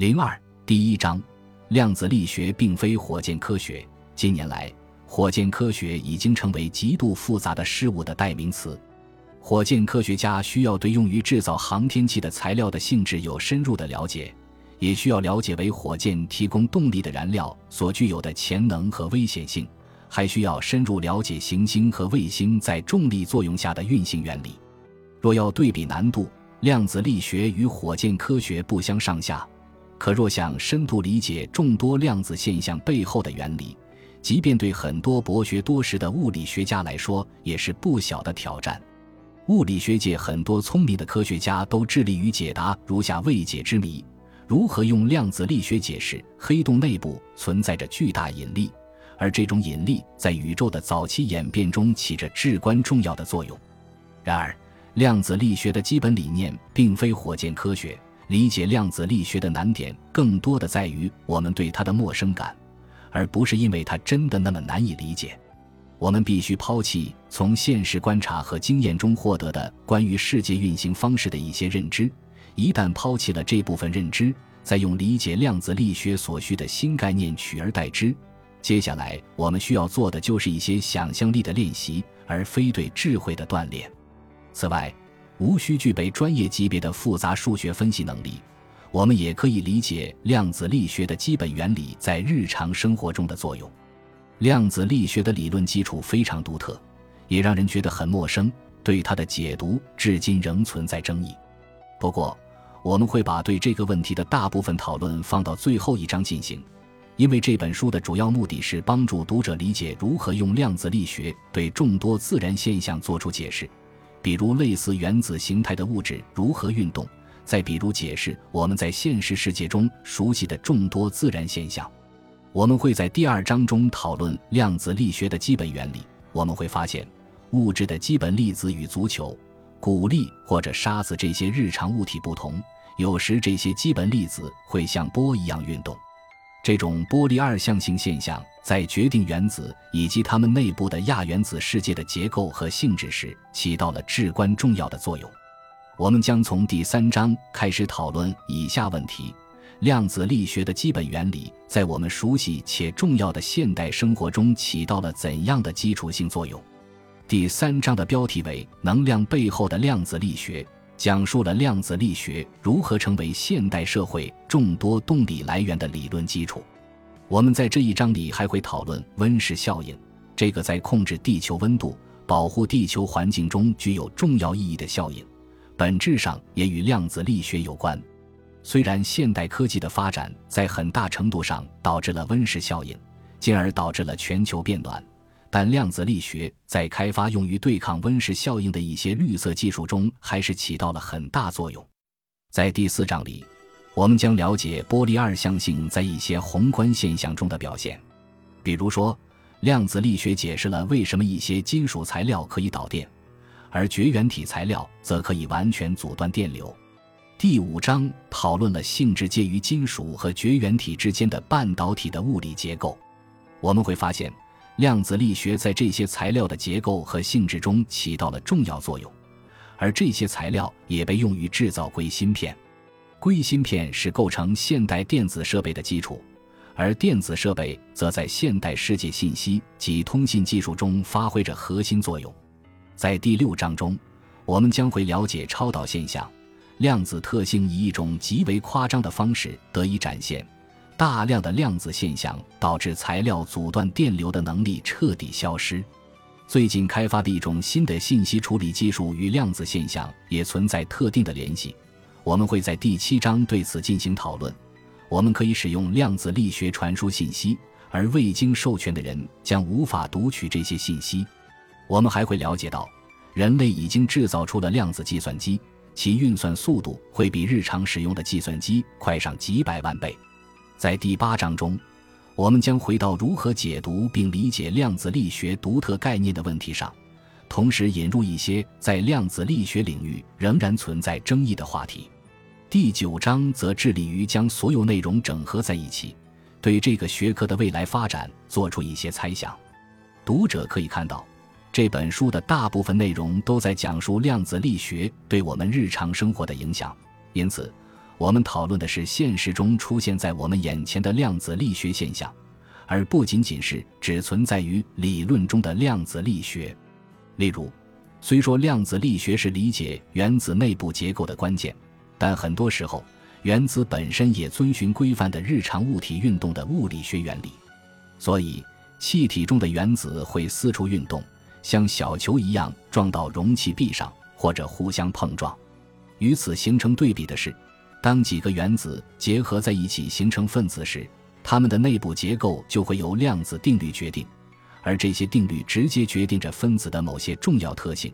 零二第一章，量子力学并非火箭科学。近年来，火箭科学已经成为极度复杂的事物的代名词。火箭科学家需要对用于制造航天器的材料的性质有深入的了解，也需要了解为火箭提供动力的燃料所具有的潜能和危险性，还需要深入了解行星和卫星在重力作用下的运行原理。若要对比难度，量子力学与火箭科学不相上下。可若想深度理解众多量子现象背后的原理，即便对很多博学多识的物理学家来说，也是不小的挑战。物理学界很多聪明的科学家都致力于解答如下未解之谜：如何用量子力学解释黑洞内部存在着巨大引力，而这种引力在宇宙的早期演变中起着至关重要的作用？然而，量子力学的基本理念并非火箭科学。理解量子力学的难点，更多的在于我们对它的陌生感，而不是因为它真的那么难以理解。我们必须抛弃从现实观察和经验中获得的关于世界运行方式的一些认知。一旦抛弃了这部分认知，再用理解量子力学所需的新概念取而代之，接下来我们需要做的就是一些想象力的练习，而非对智慧的锻炼。此外，无需具备专业级别的复杂数学分析能力，我们也可以理解量子力学的基本原理在日常生活中的作用。量子力学的理论基础非常独特，也让人觉得很陌生，对它的解读至今仍存在争议。不过，我们会把对这个问题的大部分讨论放到最后一章进行，因为这本书的主要目的是帮助读者理解如何用量子力学对众多自然现象做出解释。比如类似原子形态的物质如何运动，再比如解释我们在现实世界中熟悉的众多自然现象。我们会在第二章中讨论量子力学的基本原理。我们会发现，物质的基本粒子与足球、鼓粒或者沙子这些日常物体不同，有时这些基本粒子会像波一样运动。这种波粒二象性现象在决定原子以及它们内部的亚原子世界的结构和性质时起到了至关重要的作用。我们将从第三章开始讨论以下问题：量子力学的基本原理在我们熟悉且重要的现代生活中起到了怎样的基础性作用？第三章的标题为“能量背后的量子力学”。讲述了量子力学如何成为现代社会众多动力来源的理论基础。我们在这一章里还会讨论温室效应，这个在控制地球温度、保护地球环境中具有重要意义的效应，本质上也与量子力学有关。虽然现代科技的发展在很大程度上导致了温室效应，进而导致了全球变暖。但量子力学在开发用于对抗温室效应的一些绿色技术中，还是起到了很大作用。在第四章里，我们将了解波粒二象性在一些宏观现象中的表现。比如说，量子力学解释了为什么一些金属材料可以导电，而绝缘体材料则可以完全阻断电流。第五章讨论了性质介于金属和绝缘体之间的半导体的物理结构。我们会发现。量子力学在这些材料的结构和性质中起到了重要作用，而这些材料也被用于制造硅芯片。硅芯片是构成现代电子设备的基础，而电子设备则在现代世界信息及通信技术中发挥着核心作用。在第六章中，我们将会了解超导现象，量子特性以一种极为夸张的方式得以展现。大量的量子现象导致材料阻断电流的能力彻底消失。最近开发的一种新的信息处理技术与量子现象也存在特定的联系。我们会在第七章对此进行讨论。我们可以使用量子力学传输信息，而未经授权的人将无法读取这些信息。我们还会了解到，人类已经制造出了量子计算机，其运算速度会比日常使用的计算机快上几百万倍。在第八章中，我们将回到如何解读并理解量子力学独特概念的问题上，同时引入一些在量子力学领域仍然存在争议的话题。第九章则致力于将所有内容整合在一起，对这个学科的未来发展做出一些猜想。读者可以看到，这本书的大部分内容都在讲述量子力学对我们日常生活的影响，因此。我们讨论的是现实中出现在我们眼前的量子力学现象，而不仅仅是只存在于理论中的量子力学。例如，虽说量子力学是理解原子内部结构的关键，但很多时候，原子本身也遵循规范的日常物体运动的物理学原理。所以，气体中的原子会四处运动，像小球一样撞到容器壁上，或者互相碰撞。与此形成对比的是。当几个原子结合在一起形成分子时，它们的内部结构就会由量子定律决定，而这些定律直接决定着分子的某些重要特性，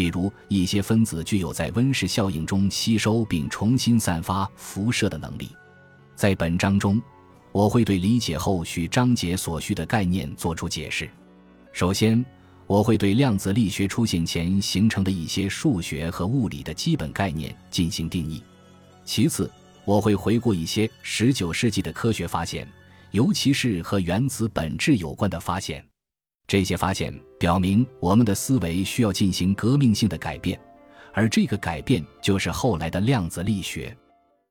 比如一些分子具有在温室效应中吸收并重新散发辐射的能力。在本章中，我会对理解后续章节所需的概念作出解释。首先，我会对量子力学出现前形成的一些数学和物理的基本概念进行定义。其次，我会回顾一些19世纪的科学发现，尤其是和原子本质有关的发现。这些发现表明，我们的思维需要进行革命性的改变，而这个改变就是后来的量子力学。